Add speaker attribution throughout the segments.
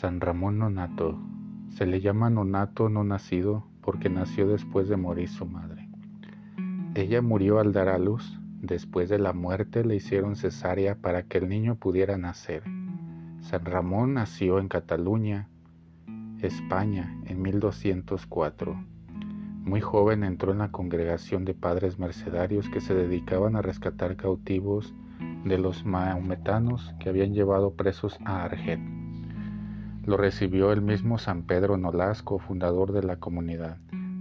Speaker 1: San Ramón Nonato. Se le llama nonato no nacido porque nació después de morir su madre. Ella murió al dar a luz. Después de la muerte le hicieron cesárea para que el niño pudiera nacer. San Ramón nació en Cataluña, España, en 1204. Muy joven entró en la congregación de padres mercedarios que se dedicaban a rescatar cautivos de los maometanos que habían llevado presos a Arget. Lo recibió el mismo San Pedro Nolasco, fundador de la comunidad.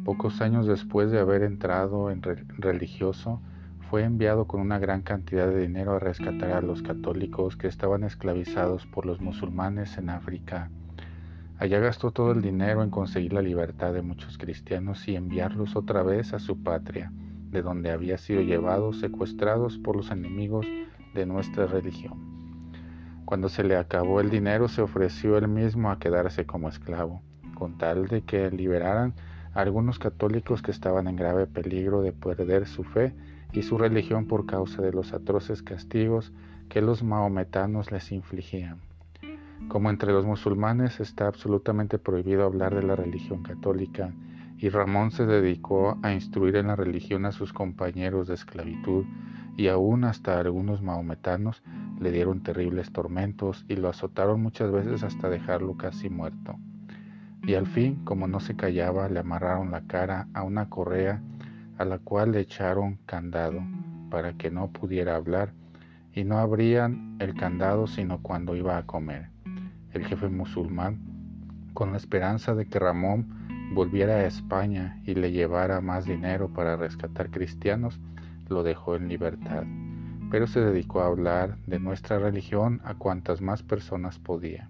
Speaker 1: Pocos años después de haber entrado en religioso, fue enviado con una gran cantidad de dinero a rescatar a los católicos que estaban esclavizados por los musulmanes en África. Allá gastó todo el dinero en conseguir la libertad de muchos cristianos y enviarlos otra vez a su patria, de donde había sido llevados, secuestrados por los enemigos de nuestra religión. Cuando se le acabó el dinero se ofreció él mismo a quedarse como esclavo, con tal de que liberaran a algunos católicos que estaban en grave peligro de perder su fe y su religión por causa de los atroces castigos que los maometanos les infligían. Como entre los musulmanes está absolutamente prohibido hablar de la religión católica, y Ramón se dedicó a instruir en la religión a sus compañeros de esclavitud y aún hasta algunos maometanos le dieron terribles tormentos y lo azotaron muchas veces hasta dejarlo casi muerto. Y al fin, como no se callaba, le amarraron la cara a una correa a la cual le echaron candado para que no pudiera hablar y no abrían el candado sino cuando iba a comer. El jefe musulmán, con la esperanza de que Ramón volviera a España y le llevara más dinero para rescatar cristianos, lo dejó en libertad, pero se dedicó a hablar de nuestra religión a cuantas más personas podía.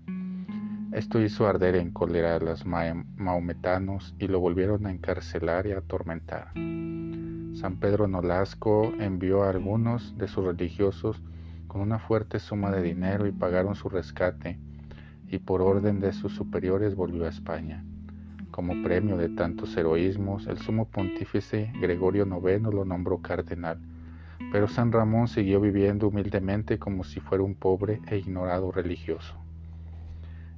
Speaker 1: Esto hizo arder en cólera a los maometanos y lo volvieron a encarcelar y a atormentar. San Pedro Nolasco envió a algunos de sus religiosos con una fuerte suma de dinero y pagaron su rescate, y por orden de sus superiores volvió a España. Como premio de tantos heroísmos, el sumo pontífice Gregorio IX lo nombró cardenal, pero San Ramón siguió viviendo humildemente como si fuera un pobre e ignorado religioso.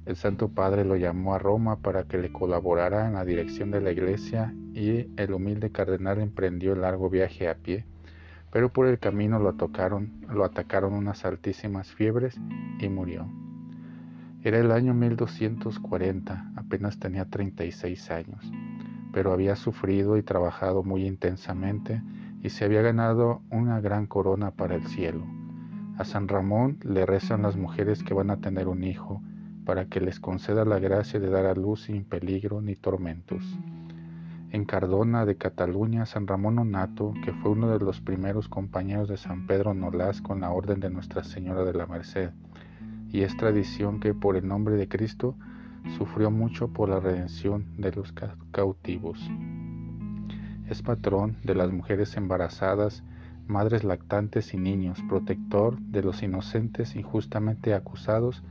Speaker 1: El Santo Padre lo llamó a Roma para que le colaborara en la dirección de la iglesia y el humilde cardenal emprendió el largo viaje a pie, pero por el camino lo, lo atacaron unas altísimas fiebres y murió. Era el año 1240, apenas tenía 36 años, pero había sufrido y trabajado muy intensamente y se había ganado una gran corona para el cielo. A San Ramón le rezan las mujeres que van a tener un hijo para que les conceda la gracia de dar a luz sin peligro ni tormentos. En Cardona de Cataluña, San Ramón Onato, que fue uno de los primeros compañeros de San Pedro Nolas con la Orden de Nuestra Señora de la Merced, y es tradición que por el nombre de Cristo sufrió mucho por la redención de los cautivos. Es patrón de las mujeres embarazadas, madres lactantes y niños, protector de los inocentes injustamente acusados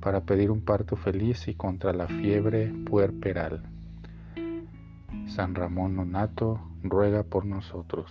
Speaker 1: para pedir un parto feliz y contra la fiebre puerperal. San Ramón Nonato ruega por nosotros.